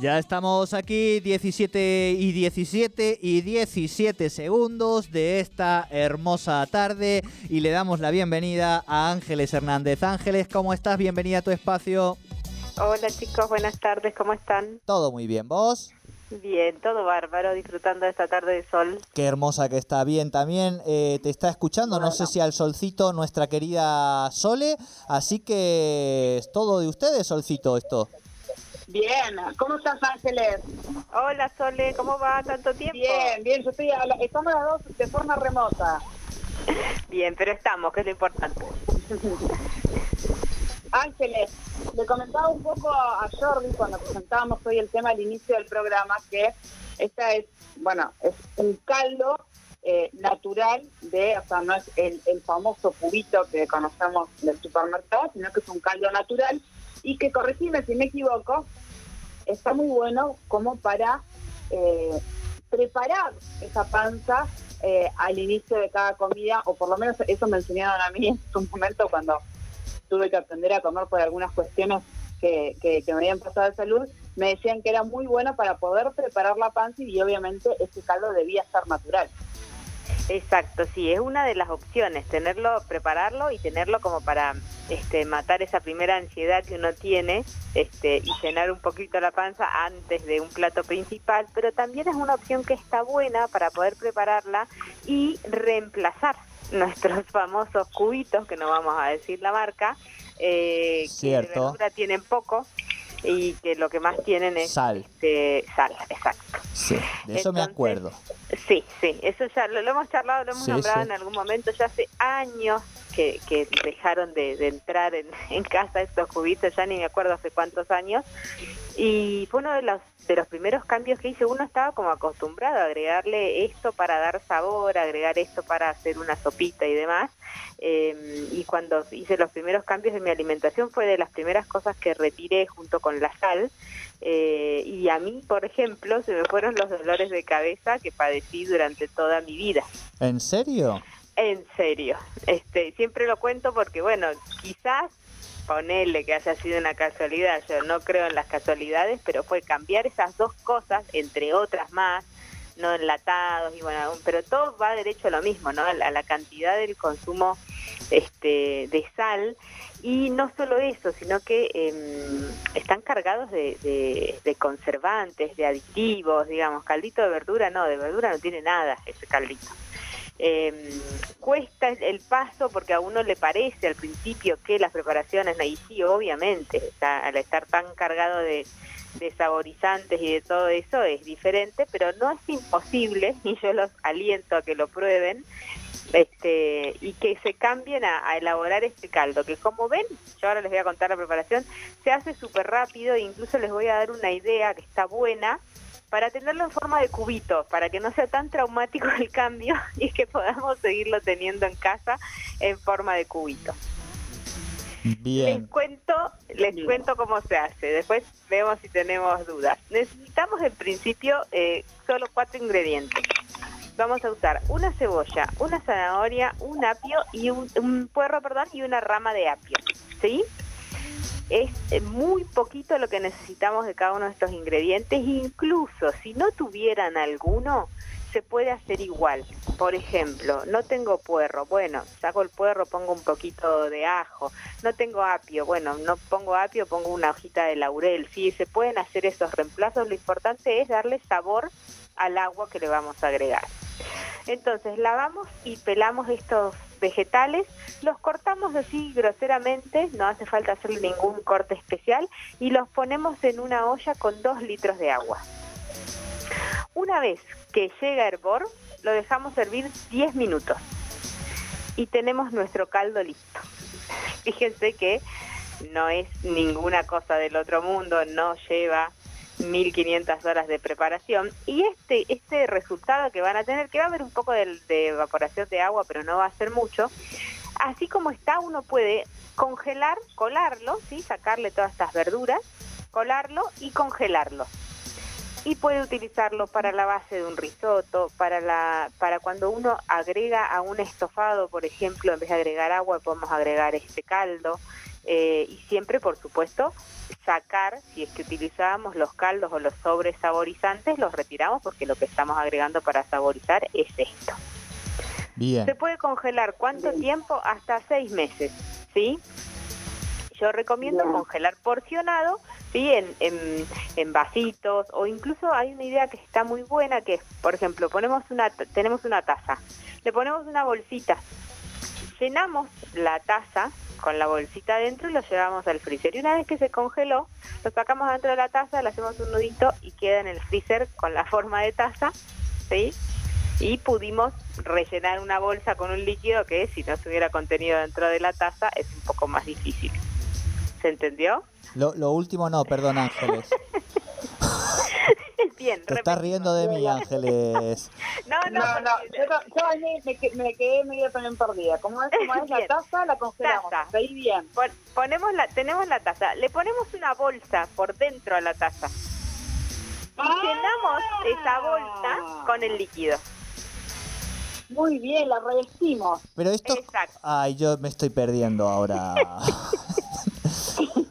Ya estamos aquí, 17 y 17 y 17 segundos de esta hermosa tarde y le damos la bienvenida a Ángeles Hernández. Ángeles, ¿cómo estás? Bienvenida a tu espacio. Hola chicos, buenas tardes, ¿cómo están? Todo muy bien, ¿vos? Bien, todo bárbaro, disfrutando de esta tarde de sol. Qué hermosa que está, bien también. Eh, te está escuchando, no sé si al solcito, nuestra querida Sole, así que es todo de ustedes, solcito, esto. Bien, ¿cómo estás Ángeles? Hola Sole, ¿cómo va? ¿Tanto tiempo? Bien, bien, yo estoy, a la- estamos las dos de forma remota. Bien, pero estamos, que es lo importante. Ángeles, le comentaba un poco a a Jordi cuando presentábamos hoy el tema al inicio del programa que esta es, bueno, es un caldo eh, natural de, o sea, no es el, el famoso cubito que conocemos del supermercado, sino que es un caldo natural y que, corregime si me equivoco, está muy bueno como para eh, preparar esa panza eh, al inicio de cada comida, o por lo menos eso me enseñaron a mí en su momento cuando tuve que aprender a comer por algunas cuestiones que, que, que me habían pasado de salud, me decían que era muy bueno para poder preparar la panza y obviamente ese caldo debía estar natural. Exacto, sí, es una de las opciones, tenerlo, prepararlo y tenerlo como para este, matar esa primera ansiedad que uno tiene este, y llenar un poquito la panza antes de un plato principal, pero también es una opción que está buena para poder prepararla y reemplazar nuestros famosos cubitos, que no vamos a decir la marca, eh, que de Cierto. verdura tienen poco y que lo que más tienen es Sal. este, sal, exacto. Sí, de eso me acuerdo. Sí, sí, eso ya lo, lo hemos charlado, lo hemos Sí, nombrado sí. en algún momento, ya hace años que, dejaron de, entrar en, en casa estos cubitos, ya ni me acuerdo hace cuántos años, y fue uno de los, de los primeros cambios que hice, uno estaba como acostumbrado a agregarle esto para dar sabor, agregar esto para hacer una sopita y demás, eh, y cuando hice los primeros cambios de mi alimentación fue de las primeras cosas que retiré junto con la sal, eh, y a mí, por ejemplo, se me fueron los dolores de cabeza que padecí durante toda mi vida. ¿En serio? En serio. Este, siempre lo cuento porque, bueno, quizás ponerle que haya sido una casualidad, yo no creo en las casualidades, pero fue cambiar esas dos cosas, entre otras más, no enlatados, y bueno, pero todo va derecho a lo mismo, ¿no? A la, cantidad del consumo este, de sal. Y no solo eso, sino que em, están cargados de conservantes, de aditivos, digamos, caldito de verdura, no, de verdura no tiene nada ese caldito. Em, cuesta el- paso porque a uno le parece al principio que las preparaciones, y sí, obviamente, al estar tan cargado de, de saborizantes y de todo eso es diferente, pero no es imposible, y yo los aliento a que lo prueben, este y que se cambien a, a elaborar este caldo, que como ven, yo ahora les voy a contar la preparación, se hace súper rápido e incluso les voy a dar una idea que está buena para tenerlo en forma de cubito, para que no sea tan traumático el cambio y que podamos seguirlo teniendo en casa en forma de cubito. Les Bien. cuento, les Bien. cuento cómo se hace. Después vemos si tenemos dudas. Necesitamos en principio eh, solo cuatro ingredientes. Vamos a usar una cebolla, una zanahoria, un apio y un, un puerro, perdón, y una rama de apio. ¿Sí? Es eh, muy poquito lo que necesitamos de cada uno de estos ingredientes. Incluso si no tuvieran alguno, se puede hacer igual. Por ejemplo, no tengo puerro, bueno, saco el puerro, pongo un poquito de ajo. No tengo apio, bueno, no pongo apio, pongo una hojita de laurel. Sí, se pueden hacer esos reemplazos. Lo importante es darle sabor al agua que le vamos a agregar. Entonces lavamos y pelamos estos vegetales, los cortamos así groseramente, no hace falta hacerle ningún corte especial, y los ponemos en una olla con dos litros de agua. Una vez que llega a hervor, lo dejamos hervir 10 minutos y tenemos nuestro caldo listo. Fíjense que no es ninguna cosa del otro mundo, no lleva 1500 horas de preparación y este este resultado que van a tener que va a haber un poco de, evaporación de agua pero no va a ser mucho así como está uno puede congelar colarlo sí sacarle todas estas verduras colarlo y congelarlo y puede utilizarlo para la base de un risotto, para la para cuando uno agrega a un estofado, por ejemplo, en vez de agregar agua podemos agregar este caldo. Eh, y siempre, por supuesto, sacar, si es que utilizábamos los caldos o los sobres saborizantes, los retiramos porque lo que estamos agregando para saborizar es esto. Bien. Se puede congelar cuánto tiempo? Hasta seis meses, ¿sí? Yo recomiendo Bien. congelar porcionado, ¿sí? En, en, en vasitos o incluso hay una idea que está muy buena que es, por ejemplo, ponemos una, tenemos una taza, le ponemos una bolsita, llenamos la taza con la bolsita adentro y lo llevamos al freezer. Y una vez que se congeló, lo sacamos dentro de la taza, le hacemos un nudito y queda en el freezer con la forma de taza, ¿sí? Y pudimos rellenar una bolsa con un líquido que si no se hubiera contenido dentro de la taza es un poco más difícil. ¿Se entendió? Lo, lo último no, perdón Ángeles. Bien, Te estás riendo de mí Ángeles. No, no, No, no, yo, yo ahí me, me que- me quedé medio también perdida. ¿Cómo es, cómo es la Bien. taza? La congelamos. Taza. Ahí bien. Pon- ponemos la, tenemos la taza, le ponemos una bolsa por dentro a la taza y llenamos esa bolsa con el líquido. Muy bien, la revestimos. Pero esto... Exacto. Ay, yo me estoy perdiendo ahora.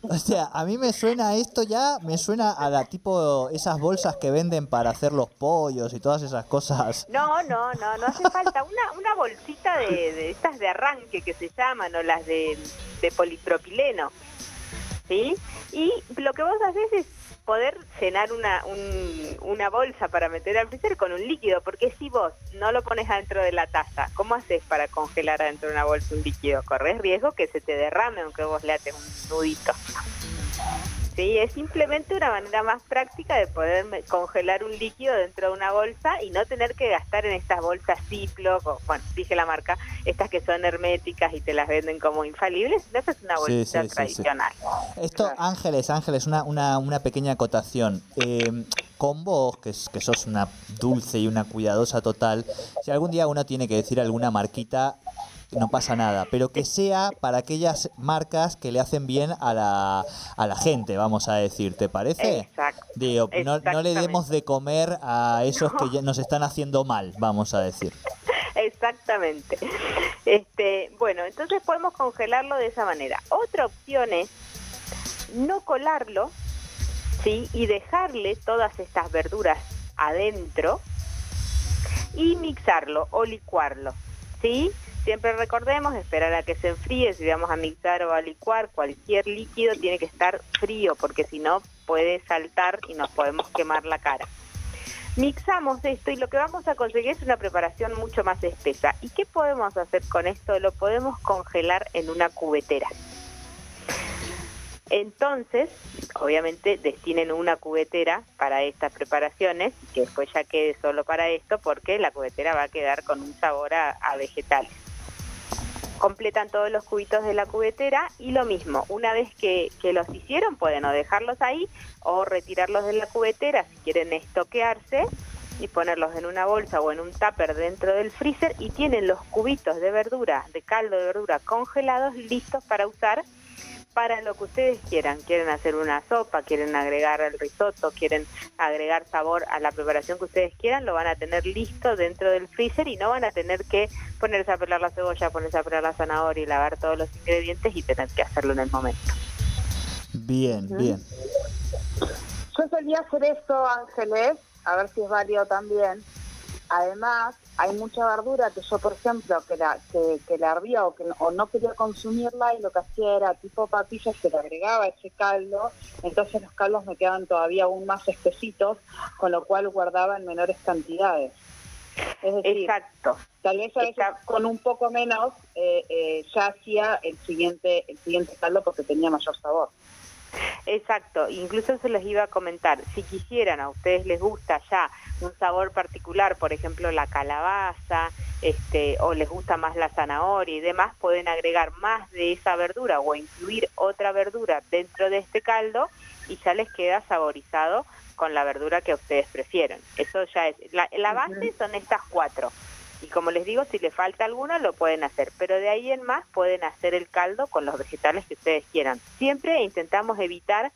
O sea, a mí me suena esto ya, me suena a la tipo esas bolsas que venden para hacer los pollos y todas esas cosas. No, no, no, no hace falta una, una bolsita de, estas de arranque que se llaman o las de, de polipropileno, ¿sí? Y lo que vos haces es poder llenar una, un- una bolsa para meter al freezer con un líquido, porque si vos no lo pones adentro de la taza, ¿cómo haces para congelar adentro de una bolsa un líquido? Corres riesgo que se te derrame aunque vos le ates un nudito. Sí, es simplemente una manera más práctica de poder congelar un líquido dentro de una bolsa y no tener que gastar en estas bolsas Ziploc, o, bueno, dije la marca, estas que son herméticas y te las venden como infalibles, que es una bolsita sí, sí, sí. tradicional. Esto, Claro. Ángeles, Ángeles, una, una, una pequeña acotación. Eh, con vos, que, que sos una dulce y una cuidadosa total, si algún día uno tiene que decir alguna marquita, no pasa nada, pero que sea para aquellas marcas que le hacen bien a la, a la gente, vamos a decir, ¿te parece? Exacto. Digo, no, no le demos de comer a esos que ya nos están haciendo mal, vamos a decir. Exactamente. Este, bueno, entonces podemos congelarlo de esa manera. Otra opción es no colarlo, ¿sí? Y dejarle todas estas verduras adentro y mixarlo o licuarlo, ¿sí? Siempre recordemos esperar a que se enfríe, si vamos a mixar o a licuar cualquier líquido tiene que estar frío porque si no puede saltar y nos podemos quemar la cara. Mixamos esto y lo que vamos a conseguir es una preparación mucho más espesa. ¿Y qué podemos hacer con esto? Lo podemos congelar en una cubetera. Entonces, obviamente, destinen una cubetera para estas preparaciones, que después ya quede solo para esto, porque la cubetera va a quedar con un sabor a, a vegetales. Completan todos los cubitos de la cubetera y lo mismo, una vez que, que los hicieron pueden o dejarlos ahí o retirarlos de la cubetera si quieren estoquearse y ponerlos en una bolsa o en un tupper dentro del freezer y tienen los cubitos de verdura, de caldo de verdura congelados listos para usar para lo que ustedes quieran. Quieren hacer una sopa, quieren agregar el risotto, quieren agregar sabor a la preparación que ustedes quieran, lo van a tener listo dentro del freezer y no van a tener que ponerse a pelar la cebolla, ponerse a pelar la zanahoria y lavar todos los ingredientes y tener que hacerlo en el momento. Bien, bien. Yo solía hacer eso, Ángeles, a ver si es válido también. Además, hay mucha verdura que yo, por ejemplo, que la, que, que la hervía o, que no, o no quería consumirla y lo que hacía era tipo papillas que le agregaba ese caldo, entonces los caldos me quedaban todavía aún más espesitos, con lo cual guardaba en menores cantidades. Es decir, Exacto. tal vez a veces con un poco menos eh, eh, ya hacía el siguiente, el siguiente caldo porque tenía mayor sabor. Exacto, incluso se les iba a comentar, si quisieran, a ustedes les gusta ya un sabor particular, por ejemplo la calabaza, este, o les gusta más la zanahoria y demás, pueden agregar más de esa verdura o incluir otra verdura dentro de este caldo y ya les queda saborizado con la verdura que ustedes prefieren. Eso ya es, la, la base son estas cuatro. Y como les digo, si les falta alguna, lo pueden hacer. Pero de ahí en más pueden hacer el caldo con los vegetales que ustedes quieran. Siempre intentamos evitar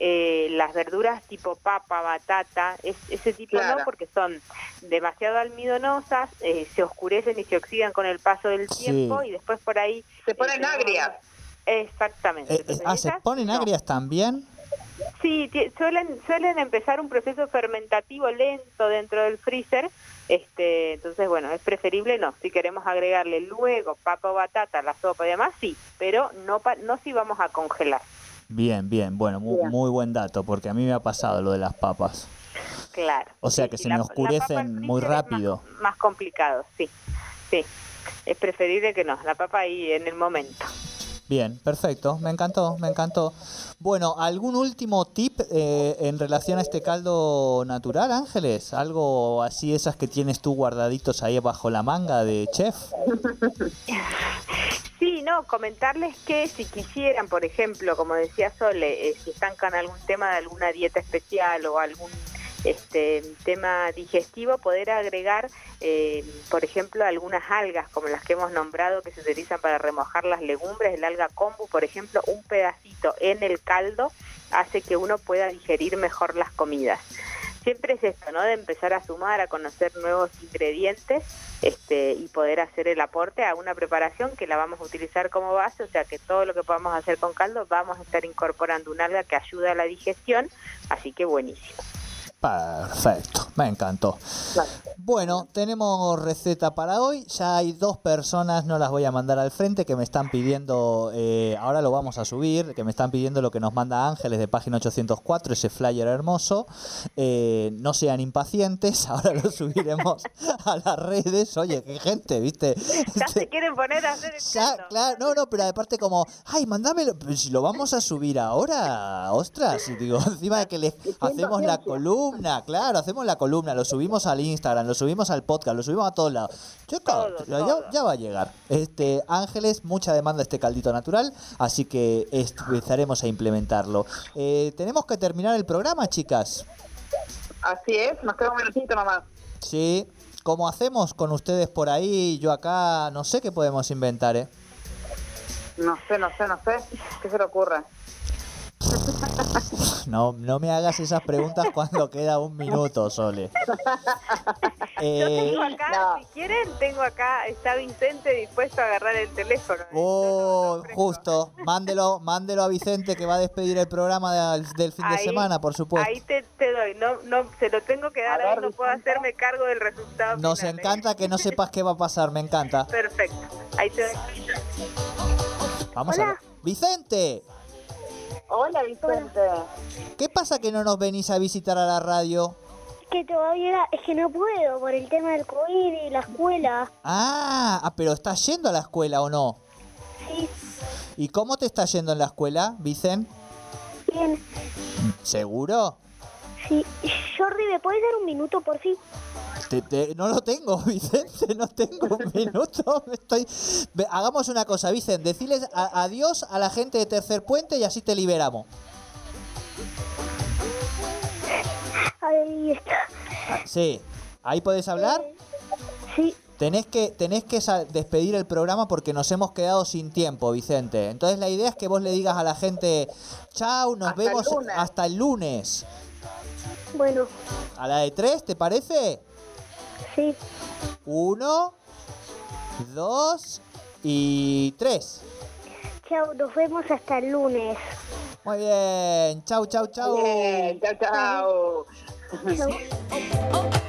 eh, las verduras tipo papa, batata, es- ese tipo Claro. no, porque son demasiado almidonosas, eh, se oscurecen y se oxidan con el paso del Sí. tiempo y después por ahí... Se ponen tenemos- agrias. Exactamente. Eh, eh, ah, ¿se ponen no. agrias también? Sí, suelen suelen empezar un proceso fermentativo lento dentro del freezer. Este, entonces, bueno, es preferible no. Si queremos agregarle luego papa o batata a la sopa y demás, sí, pero no pa- no si vamos a congelar. Bien, bien, bueno, mu- Bien. muy buen dato, porque a mí me ha pasado lo de las papas. Claro. O sea que sí, se la- me oscurecen muy más- rápido. Más, complicado, sí. Sí. Es preferible que no, la papa ahí en el momento. Bien, perfecto, me encantó, me encantó. Bueno, ¿algún último tip eh, en relación a este caldo natural, Ángeles? ¿Algo así, esas que tienes tú guardaditos ahí bajo la manga de chef? Sí, no, comentarles que si quisieran, por ejemplo, como decía Sole, eh, si están con algún tema de alguna dieta especial o algún este tema digestivo, poder agregar, eh, por ejemplo, algunas algas como las que hemos nombrado que se utilizan para remojar las legumbres, el alga kombu, por ejemplo, un pedacito en el caldo hace que uno pueda digerir mejor las comidas. Siempre es esto, ¿no? De empezar a sumar, a conocer nuevos ingredientes este, y poder hacer el aporte a una preparación que la vamos a utilizar como base, o sea que todo lo que podamos hacer con caldo vamos a estar incorporando un alga que ayuda a la digestión, así que buenísimo. Perfecto, me encantó. Bueno, tenemos receta para hoy. Ya hay dos personas, no las voy a mandar al frente, que me están pidiendo, eh, ahora lo vamos a subir, que me están pidiendo lo que nos manda Ángeles de página 804, ese flyer hermoso. Eh, no sean impacientes, ahora lo subiremos a las redes. Oye, qué gente, ¿viste? Ya se quieren poner a hacer el Ya, claro, no, no, pero aparte como, ay, mándamelo, pero si lo vamos a subir ahora, ostras, y digo, encima de que le hacemos la columna, claro, hacemos la columna, lo subimos al Instagram, lo subimos al podcast, lo subimos a todos lados. Chicos, Todo, ya, todo. ya va a llegar. Este, Ángeles, mucha demanda este caldito natural, así que empezaremos a implementarlo. Eh, tenemos que terminar el programa, chicas. Así es, nos queda un minutito nomás. Sí, ¿cómo hacemos con ustedes por ahí? Yo acá, no sé qué podemos inventar, ¿eh? No sé, no sé, no sé. ¿Qué se le ocurre? No, no me hagas esas preguntas cuando queda un minuto, Sole. Eh, Tengo acá, No. si quieren, tengo acá, está Vicente dispuesto a agarrar el teléfono. oh, Yo ofrezco. justo, mándelo, mándelo a Vicente que va a despedir el programa del, del fin de Ahí- semana, por supuesto. Ahí te, te doy, no, no, se lo tengo que dar A ahí, ver, no puedo Vicente. hacerme cargo del resultado. Nos final, ¿eh? encanta que no sepas qué va a pasar, me encanta. Perfecto, ahí te doy. Vamos a ver. Vicente, Hola, Vicente. ¿qué pasa que no nos venís a visitar a la radio? que todavía es que no puedo por el tema del COVID y la escuela. Ah, ah, pero ¿estás yendo a la escuela o no? Sí, ¿Y cómo te está yendo en la escuela, Vicente? bien. ¿Seguro? Sí. Jordi, ¿me puedes dar un minuto por fin? Te- te- no lo tengo, Vicente, no tengo un minuto. Estoy... Hagamos una cosa, Vicente, deciles a- adiós a la gente de Tercer Puente y así te liberamos. Ahí está. Sí, ahí podés hablar. Sí, Tenés que, tenés que despedir el programa porque nos hemos quedado sin tiempo, Vicente. Entonces la idea es que vos le digas a la gente, chau, nos Hasta vemos lunes". hasta el lunes. bueno, A la de tres, ¿te parece? Sí. Uno, dos y tres. Chao, nos vemos hasta el lunes. Muy bien, chau, chau, chau. Bien, chao, chao. Chau.